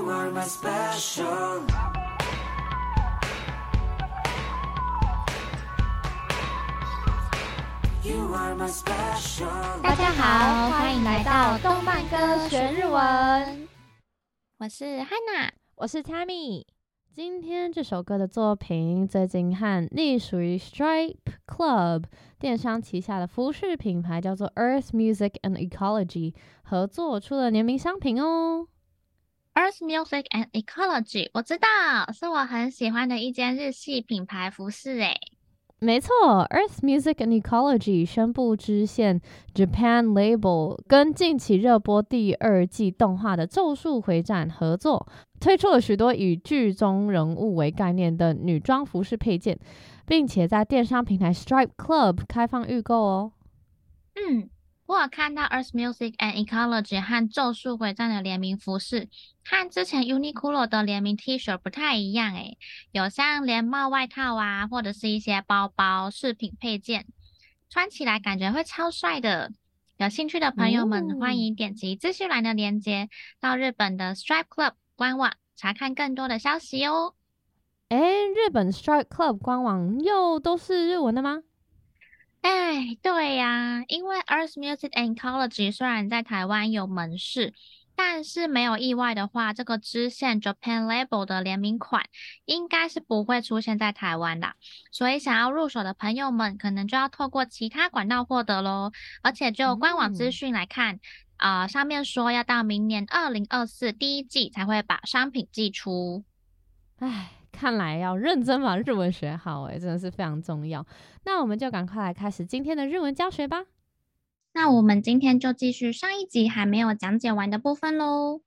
You are my special. 大家好，欢迎来到动漫歌学日文。我是 Hana，我是 Tammy。今天这首歌的作品最近和隶属于 Stripe Club 电商旗下的服饰品牌叫做 Earth Music and Ecology 合作出了联名商品哦。Earth Music and Ecology 我知道，是我很喜欢的一间日系品牌服饰诶。没错，Earth Music and Ecology 宣布支线 Japan Label 跟近期热播第二季动画的《咒术回战》合作，推出了许多以剧中人物为概念的女装服饰配件，并且在电商平台 Stripe Club 开放预购哦。嗯。我有看到 Earth Music and Ecology 和咒术回战的联名服饰，和之前 Uniqlo 的联名 T 恤不太一样诶，有像连帽外套啊，或者是一些包包饰品配件，穿起来感觉会超帅的。有兴趣的朋友们，欢迎点击资讯栏的链接，到日本的 Stripe Club 官网查看更多的消息哦。诶，日本 Stripe Club 官网又都是日文的吗？哎，对呀，因为 Earth Music and Ecology 虽然在台湾有门市，但是没有意外的话，这个支线 Japan Label 的联名款应该是不会出现在台湾的。所以想要入手的朋友们，可能就要透过其他管道获得喽。而且就官网资讯来看，啊、上面说要到明年二零二四第一季才会把商品寄出。哎。看来要认真把日文学好，诶，真的是非常重要。那我们就赶快来开始今天的日文教学吧。那我们今天就继续上一集还没有讲解完的部分喽。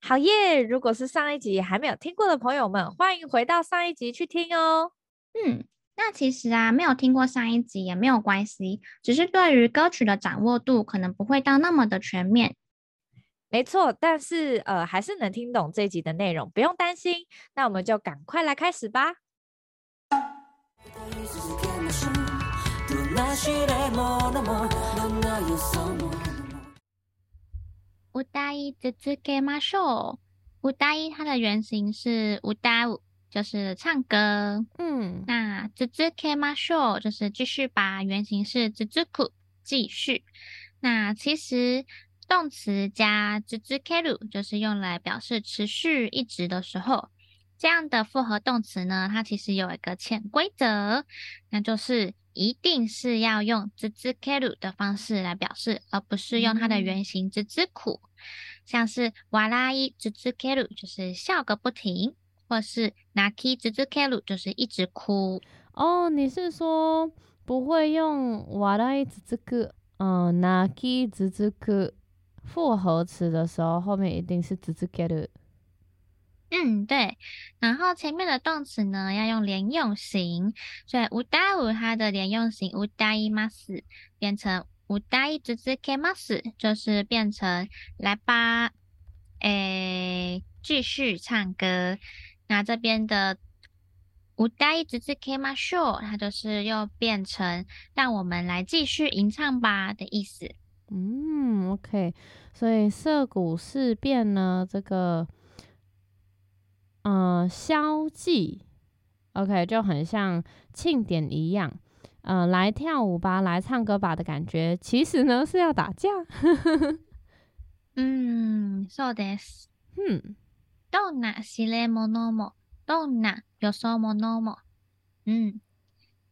好耶！如果是上一集还没有听过的朋友们，欢迎回到上一集去听哦。嗯，那其实啊，没有听过上一集也没有关系，只是对于歌曲的掌握度可能不会到那么的全面。没错，但是呃，还是能听懂这一集的内容，不用担心。那我们就赶快来开始吧。歌い続けましょう。歌い它的原型是歌う，就是唱歌。嗯，那続けましょう就是继续吧，原型是続く，继续。那其实。 动词加続ける就是用来表示持续一直的时候，这样的复合动词呢，它其实有一个潜规则，那就是一定是要用続ける的方式来表示，而不是用它的原型続く。像是笑い続ける就是笑个不停，或是泣き続ける就是一直哭。哦，你是说不会用笑い続く，嗯，泣き続く。 复合词的时候，后面一定是続ける。嗯，对。然后前面的动词呢，要用连用型，所以歌う它的连用型歌います变成歌い続けます，就是变成来吧，诶，继续唱歌。那这边的歌い続けましょう，它就是又变成让我们来继续吟唱吧的意思。 嗯，OK，所以涩谷事变呢，这个，嗯、呃，宵祭，OK，就很像庆典一样，嗯、呃，来跳舞吧，来唱歌吧的感觉，其实呢是要打架。嗯，そうです。嗯，どんな失礼者も、どんなよそ者も。嗯，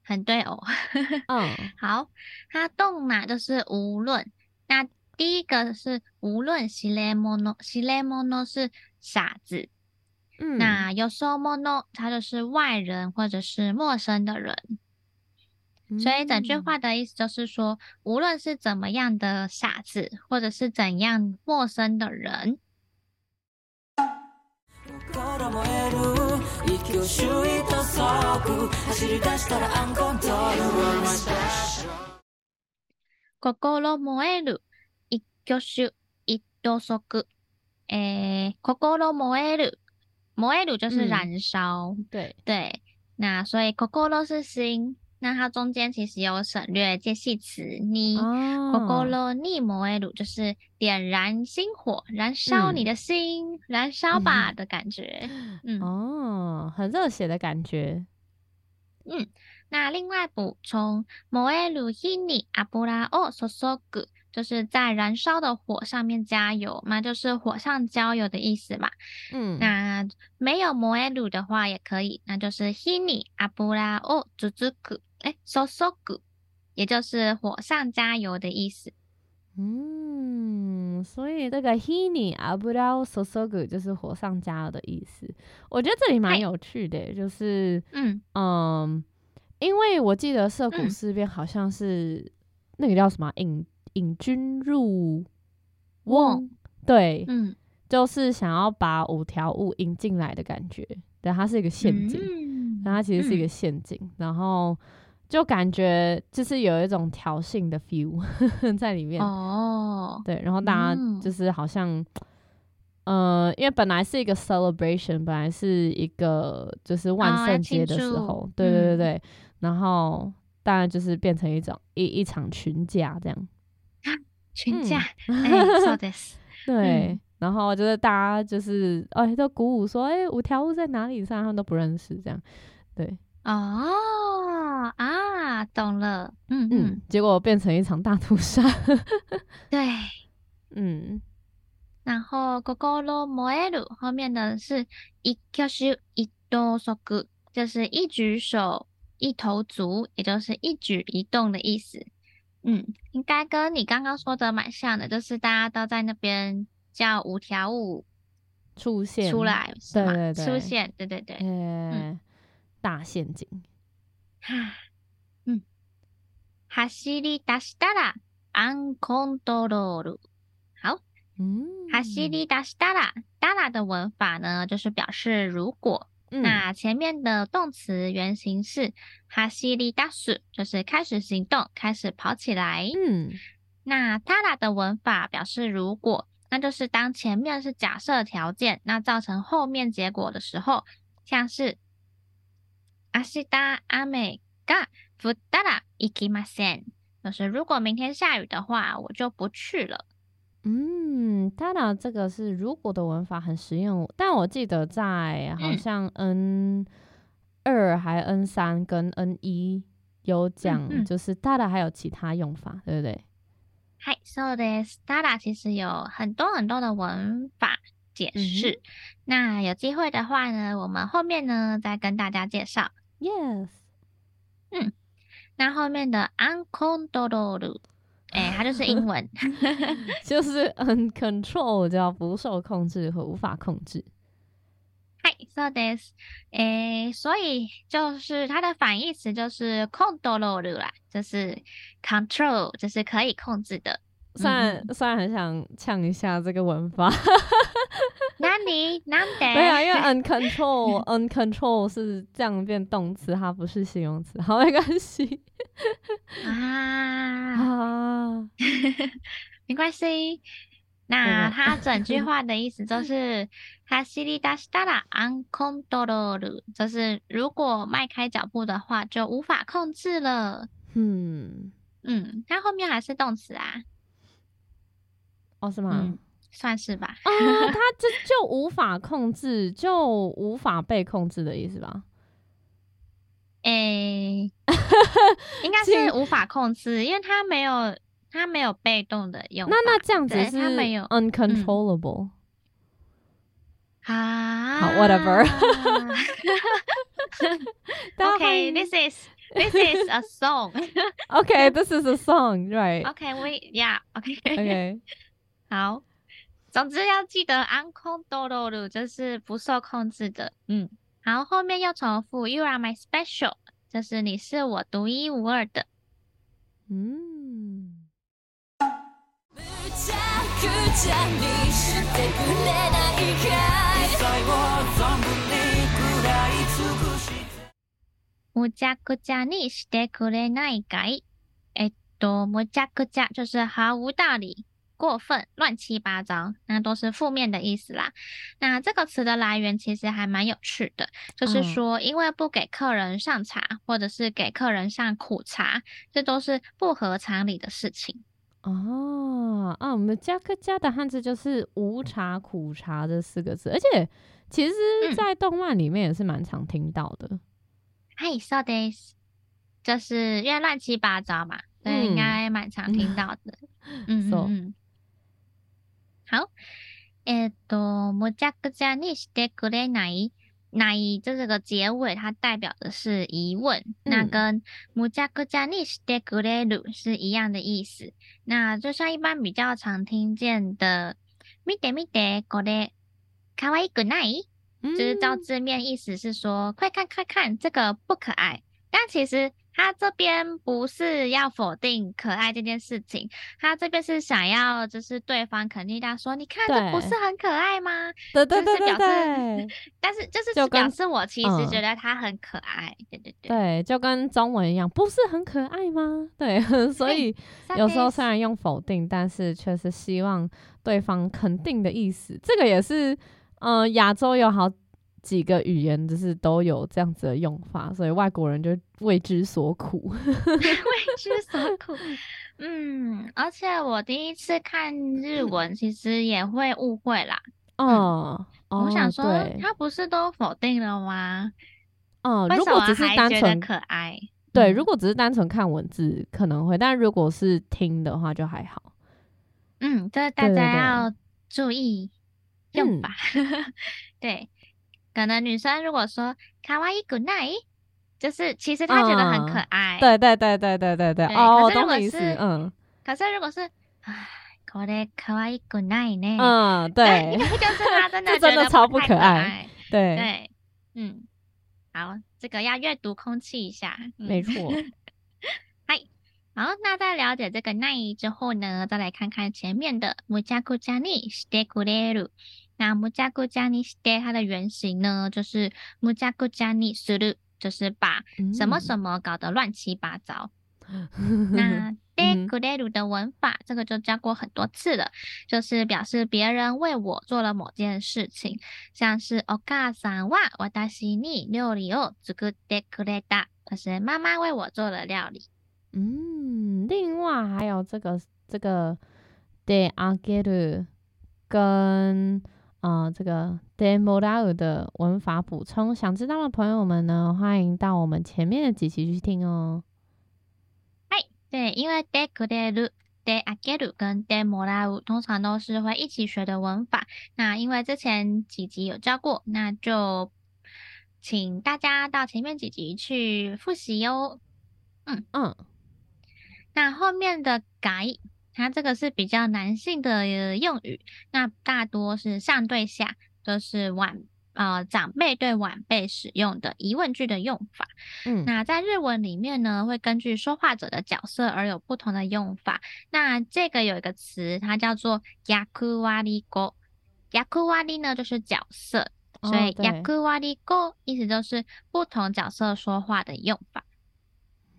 很对哦。嗯，好，它どんな就是无论。 那第一个是无论失礼者，失礼者是傻子，嗯，那よそ者他就是外人或者是陌生的人，嗯，所以整句话的意思就是说，无论是怎么样的傻子，或者是怎样陌生的人。心燃える、一挙手、一投足。诶，心燃える，燃える就是燃烧。对、嗯、对，那所以心是心， 那它中间其实有省略介系词，你 kokoro ni moeru 就是点燃心火，燃烧你的心，嗯、燃烧吧的感觉。嗯，哦，很热血的感觉。嗯， 那另外补充 moelu hi ni abura o sosogu 就是在燃烧的火上面加油，那就是火上浇油的意思嘛。嗯，那没有 moelu 的话也可以，那就是 hi ni abura o zuzuku 哎，sosogu，也就是火上加油的意思。嗯，所以这个 hini abura sosogu 就是火上加油的意思。我觉得这里蛮有趣的，就是嗯嗯，因为我记得涩谷事变好像是、嗯、那个叫什么引引军入瓮，对，嗯，就是想要把五条悟引进来的感觉。对，它是一个陷阱，嗯、但它其实是一个陷阱，嗯、然后。就感觉就是有一种挑衅的 feel 在里面哦，对，然后大家就是好像，嗯、呃，因为本来是一个 celebration，本来是一个就是万圣节的时候，哦、对对对对，嗯、然后当然就是变成一种一一场群架这样，群架，哎，对，嗯、然后就是大家就是哎都鼓舞说，哎，五条悟在哪里？上他们都不认识这样，对。哦啊，懂了，嗯嗯，结果变成一场大屠杀，对，嗯，然后 Kokoro moeru 后面的是一挙手一投足，就是一举手一投足，也就是一举一动的意思，嗯，应该跟你刚刚说的蛮像的，就是大家都在那边叫五条悟出现出来，对对对，出现，对对对，嗯。大陷阱，哈，嗯，走り出したらアンコントロール。好，嗯，走り出したら，だら的文法呢，就是表示如果。 嗯、那前面的动词原形是走り出す，就是开始行动，开始跑起来。嗯，那だら的文法表示如果，那就是当前面是假设条件，那造成后面结果的时候，像是。明日雨が降ったら行きません。就是如果明天下雨的话，我就不去了。 嗯，当然这个是如果的文法很实用，但我记得在好像 N 二还 N 三跟 N 一有讲，就是ただ还有其他用法，对不对？嗨，そうです。ただ其实有很多很多的文法。解释，嗯、那有机会的话呢，我们后面呢再跟大家介绍。Yes，嗯，那后面的 uncontrolled， 哎，它就是英文，就是 uncontrolled 叫不受控制和无法控制。嗨，so this，哎，所以就是它的反义词就是 controlled 啦，就是 control，就是可以控制的。虽然虽然很想呛一下这个文法，哪里哪里？对啊，因为 uncontrol uncontrol 是这样变动词，它不是形容词。好，没关系啊啊，没关系。那它整句话的意思就是，走り出したらアンコントロール，就是如果迈开脚步的话，就无法控制了。嗯嗯，它后面还是动词啊。哦，是吗？嗯， 算是吧。啊，他这就无法控制，就无法被控制的意思吧？诶、欸，应该是无法控制，因为他没有，他没有被动的用。那那这样子是他没有 uncontrollable。啊，好，whatever。Okay, this is this is a song. Okay, this is a song, right? Okay, we yeah. Okay. Okay. 好，总之要记得 uncontrolled 就是不受控制的。嗯，好，后面又重复 You are my special，就是你是我独一无二的。嗯。むちゃくちゃにしてくれないかい？诶，多むちゃくちゃ就是毫无道理。 过分、乱七八糟，那都是负面的意思啦。那这个词的来源其实还蛮有趣的，就是说，因为不给客人上茶，或者是给客人上苦茶，这都是不合常理的事情。哦，啊，我们加客家的汉字就是无茶苦茶这四个字，而且其实，在动漫里面也是蛮常听到的。嗨，so this，就是因为乱七八糟嘛。对，应该蛮常听到的。嗯 嗯。好，えっと、むちゃくちゃにしてくれない？ない这个结尾，它代表的是疑问。嗯、那跟むちゃくちゃにしてくれる是一样的意思。那就像一般比较常听见的，见て见てこれ可爱くない？就是照字面意思是说，快看快看，这个不可爱。但其实。 他这边不是要否定可爱这件事情，他这边是想要就是对方肯定他说，你看这不是很可爱吗？对对对对对。但是就是表示我其实觉得他很可爱，嗯、对对对。对，就跟中文一样，不是很可爱吗？对，所以有时候虽然用否定，但是却是希望对方肯定的意思。这个也是，嗯、呃，亚洲有好。几个语言就是都有这样子的用法，所以外国人就为之所苦，为之所苦。嗯，而且我第一次看日文，其实也会误会啦。哦、嗯，我想说，他不是都否定了吗？哦、嗯，如果只是单纯可爱，对，如果只是单纯看文字可能会，但如果是听的话就还好。嗯，这大家要注意用法。对，对，对，对。可能女生如果说卡哇伊 good night，就是其实她觉得很可爱。对对对对对对对。哦，我懂意思。嗯。可是如果是，唉，これ卡哇伊 good night 呢？嗯，对。就是她真的真的超不可爱。对对。嗯。好，这个要阅读空气一下。没错。嗨。好，那在了解这个奈之后呢，再来看看前面的むちゃくちゃにしてくれる。 那むちゃくちゃにして它的原型呢，就是むちゃくちゃにする，就是把什么什么搞得乱七八糟。嗯、那してくれる的文法，这个就教过很多次了，就是表示别人为我做了某件事情，像是お母さんは私に料理を作ってくれた，就是妈妈为我做了料理。嗯，另外还有这个这个であげる跟。 啊、呃，这个 de もらう的文法补充，想知道的朋友们呢，欢迎到我们前面的几期去听哦。嗨，对，因为 de くれる、de あげる跟 de もらう通常都是会一起学的文法。那因为之前几集有教过，那就请大家到前面几集去复习哟。嗯嗯，那后面的改。 它这个是比较男性的用语，那大多是上对下，都是晚呃长辈对晚辈使用的疑问句的用法。嗯，那在日文里面呢，会根据说话者的角色而有不同的用法。那这个有一个词，它叫做役割り语。役割り呢就是角色，所以役割り语意思就是不同角色说话的用法。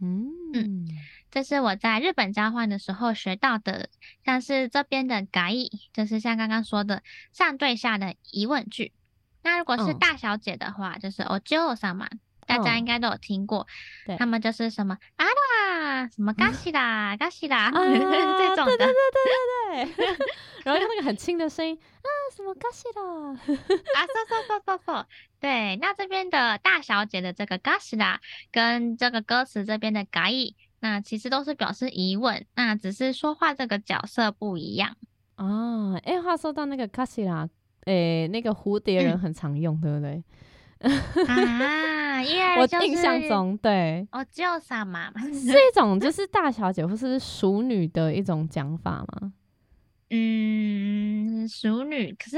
嗯嗯。 这是我在日本交换的时候学到的，像是这边的改，就是像刚刚说的上对下的疑问句。那如果是大小姐的话，嗯、就是お嬢様，大家应该都有听过。对、嗯，他们就是什么啊啦，什么嘎西啦，嘎西啦 这种的。对对对对 对对。然后用那个很轻的声音啊，什么嘎西啦，啊，嗖嗖嗖嗖嗖。对，那这边的大小姐的这个嘎西啦，跟这个歌词这边的改。那其实都是表示疑问，那只是说话这个角色不一样哦。哎、欸，话说到那个卡西拉，哎，那个蝴蝶人很常用，嗯、对不对？啊，因 为、就是、我印象中，对，哦，叫啥嘛？是一种就是大小姐或是淑女的一种讲法吗？嗯，淑女，可是。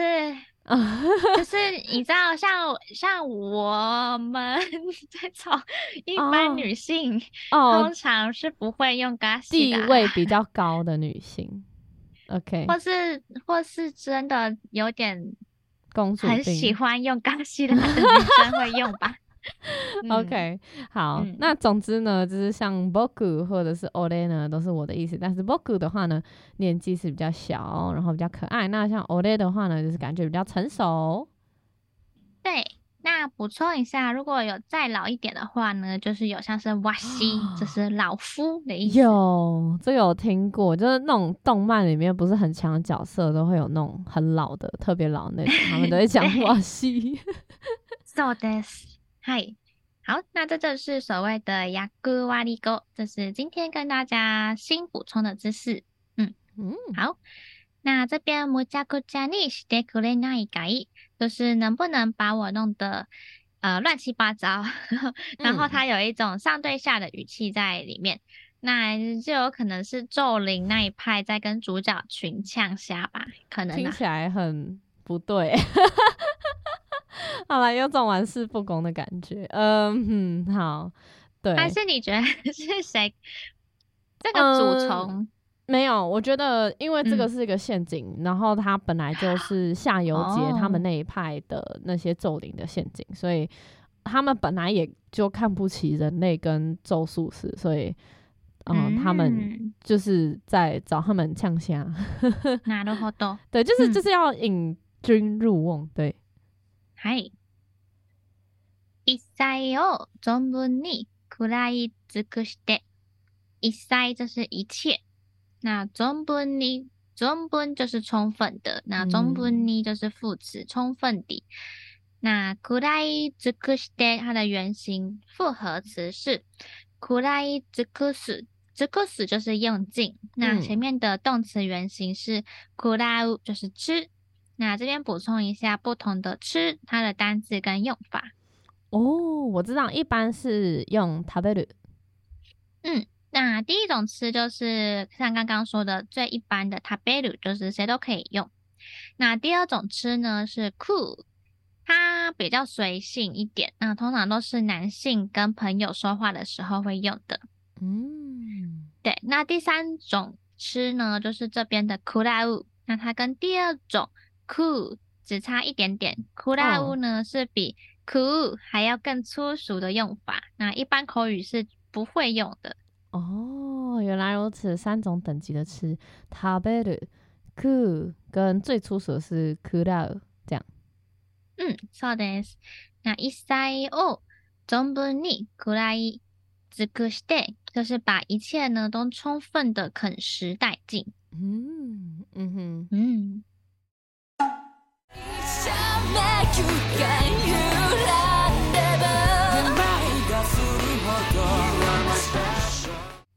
就是你知道，像像我们 这种一般女性，哦，通常是不会用嘎西的，地位比较高的女性，OK，或是或是真的有点公主，很喜欢用嘎西的 女生会用吧 OK，好，嗯、那总之呢，就是像 boku 或者是 ore 呢，都是我的意思。但是 boku 的话呢，年纪是比较小，然后比较可爱。那像 ore 的话呢，就是感觉比较成熟。对。那补充一下，如果有再老一点的话呢，就是有像是哇西，就是老夫的意思。有，这个有听过，就是那种动漫里面不是很强的角色，都会有那种很老的、特别老的那种，他们都会讲哇西。そうです。 嗨，好，那这就是所谓的役割语，这是今天跟大家新补充的知识。嗯嗯，好。那这边むちゃくちゃにしてくれないかい，就是能不能把我弄得呃乱七八糟，然后它有一种上对下的语气在里面，嗯、那就有可能是咒灵那一派在跟主角群呛虾吧，可能、啊、听起来很 不对。好了，有种玩世不恭的感觉。嗯，好，对，还是你觉得是谁？这个主从？嗯没有，我觉得因为这个是一个陷阱，嗯、然后它本来就是夏油杰他们那一派的那些咒灵的陷阱，哦、所以他们本来也就看不起人类跟咒术师，所以嗯，嗯，他们就是在找他们呛虾。なるほど。对，就是、嗯、就是要引 君入瓮。对。はい。一切を存分に食らい尽くして，一切就是一切。那存分に，存分就是充分的，那存分に就是副词，充分的。那食らい尽くして它的原型复合词是食らい尽くす，尽くす就是用尽。那前面的动词原型是食らう，就是吃。 那这边补充一下不同的吃它的单字跟用法。哦，我知道，一般是用食べる。嗯。那第一种吃就是像刚刚说的最一般的食べる，就是谁都可以用。那第二种吃呢是食う，它比较随性一点，那通常都是男性跟朋友说话的时候会用的。嗯，对。那第三种吃呢，就是这边的食らう，那它跟第二种 食う只差一点点，食らう呢是比食う还要更粗俗的用法，那一般口语是不会用的。哦，原来如此，三种等级的吃，食べる、食う跟最粗俗的是食らう，这样。嗯，そうです。那一切を存分に食らい尽くして，就是把一切呢都充分的啃食殆尽。嗯嗯哼嗯。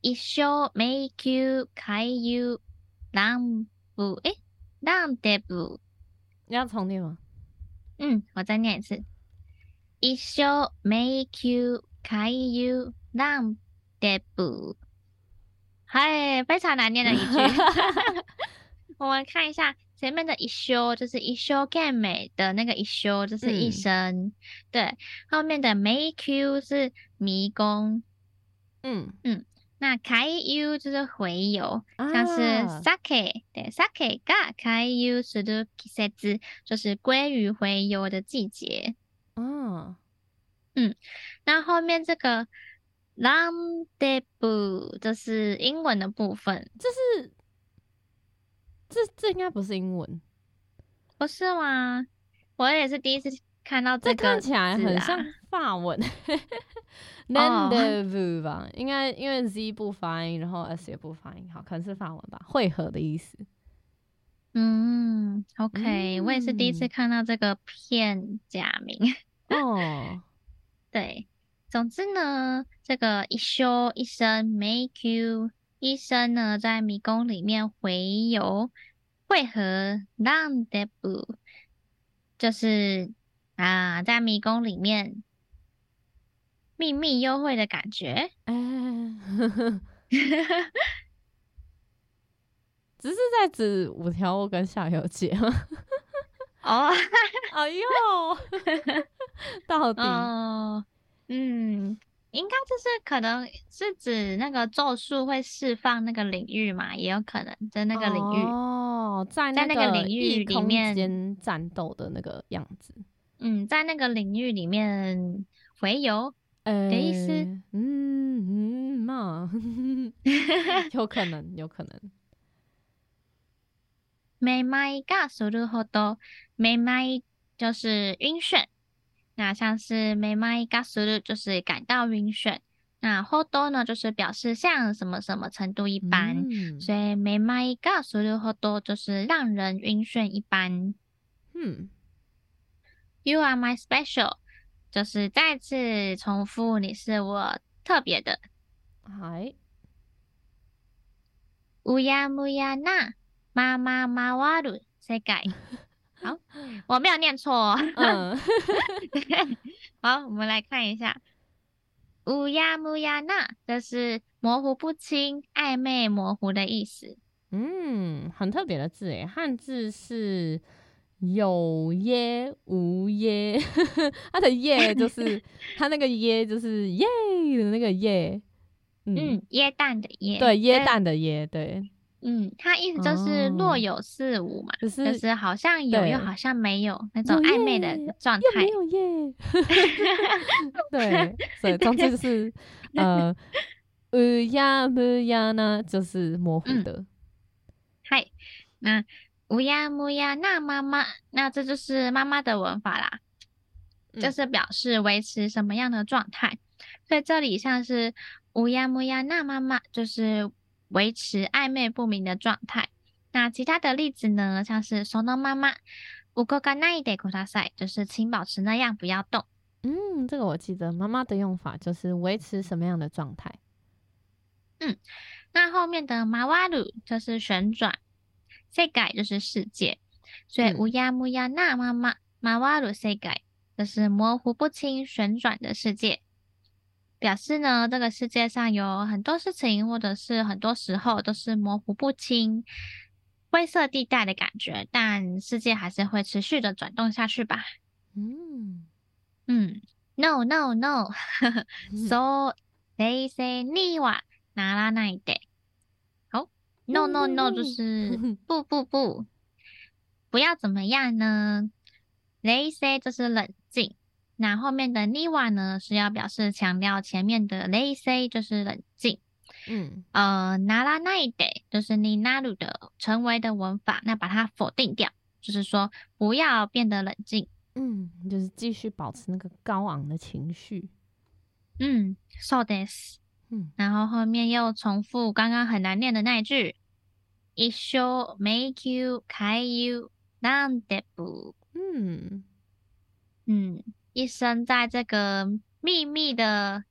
一生迷宫开游ラブ诶，ランデブ，你要重念吗？嗯，我再念一次。一生迷宫开游ランデブ，嗨，非常难念的一句。我们看一下前面的一生，就是一生悬命的那个一生，就是一生。嗯、对，后面的迷宫是迷宫。嗯嗯。那开游就是回游，啊、像是 sake，对，sake が开游する季节，就是鲑鱼回游的季节。嗯嗯，那后面这个ランデブ就是英文的部分，这是 这这应该不是英文，不是吗？我也是第一次看到这个、看起来很像 法文。Rendezvous 吧，应该因为 Z 不发音，然后 S 也不发音，好，可能是法文吧，会合的意思。嗯，OK，嗯，我也是第一次看到这个片假名。哦，对，总之呢，这个一休一生 make you 一生呢，在迷宫里面回游会合 Rendezvous，就是啊，在迷宫里面。秘密幽会的感觉，嗯，只是在指五条悟跟夏油杰吗？哦，哎呦，到底，哦，嗯，应该就是可能是指那个咒术会释放那个领域嘛，也有可能在那个领域哦，在那个领域里面战斗的那个样子，嗯，在那个领域里面回游。 的意思。嗯嗯嘛，有可能，有可能。めまいがするほど，めまい就是晕眩。 那像是めまいがする就是感到晕眩。那ほど呢，就是表示像什么什么程度一般。嗯、所以めまいがするほど就是让人晕眩一般。嗯。You are my special，就是再次重复，你是我特别的。嗨。うやむやなまま回る世界。 好，我没有念错。嗯。好，我们来看一下。うやむやな，这是模糊不清、暧昧模糊的意思。嗯，很特别的字诶，汉字是。有耶无耶，它的耶就是它那个耶就是耶的那个耶，嗯，耶诞的耶，对，耶诞的耶，对， 嗯，他意思就是若有似无嘛，就是就是好像有又好像没有那种暧昧的状态，没有耶，对，所以总之就是 呃，乌鸦乌鸦呢，就是模糊的，嗨，那。乌呀木呀，那妈妈，那这就是妈妈的文法啦，嗯、就是表示维持什么样的状态。所以这里像是乌呀木呀，那妈妈就是维持暧昧不明的状态。那其他的例子呢，像是そのまま动かないでください，就是请保持那样，不要动。嗯，这个我记得妈妈的用法就是维持什么样的状态。嗯，那后面的回る就是旋转。世界就是世界，所以乌呀木呀那妈妈马瓦鲁世界就是模糊不清、旋转的世界， 表示呢这个世界上有很多事情，或者是很多时候都是模糊不清、灰色地带的感觉，但世界还是会持续的转动下去吧。嗯嗯，no no no，so they say にはならないで。No no no，就是不不不，不要怎么样呢？They say 就是冷静， 那后面的 niwa 呢是要表示强调前面的 they say 就是冷静。嗯，呃，naranai de 就是你 naru 的成为的文法，那把它否定掉，就是说不要变得冷静。嗯，就是继续保持那个高昂的情绪。嗯，so this。嗯，然后后面又重复刚刚很难念的那一句，一生迷宫开游なんでぶ。嗯嗯， 一生在这个秘密的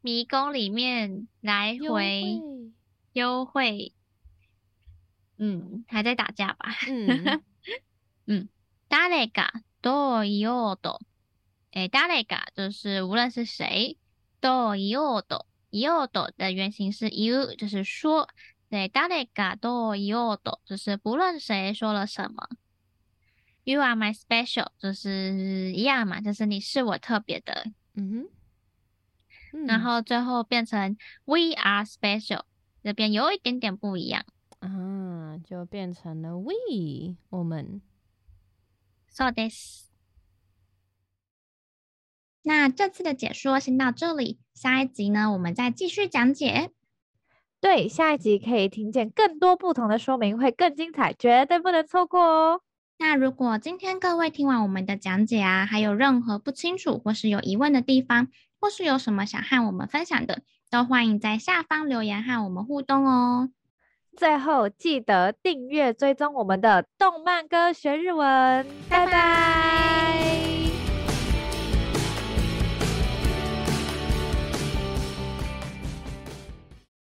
迷宫里面来回幽会。嗯，还在打架吧？嗯嗯，谁がどう言おうと，诶，谁が就是无论是谁，どう言おうと。言おうと的原型是言う，就是说。对，谁がどう言おうと，就是不论谁说了什么。 You are my special，就是一样嘛，就是你是我特别的。嗯哼。然后最后变成 We are special，这边有一点点不一样。啊，就变成了 We，我们。そうです。那这次的解说先到这里，下一集呢，我们再继续讲解。对，下一集可以听见更多不同的说明，会更精彩，绝对不能错过哦。 那如果今天各位听完我们的讲解啊，还有任何不清楚或是有疑问的地方，或是有什么想和我们分享的，都欢迎在下方留言和我们互动哦。最后记得订阅追踪我们的动漫歌学日文，拜拜。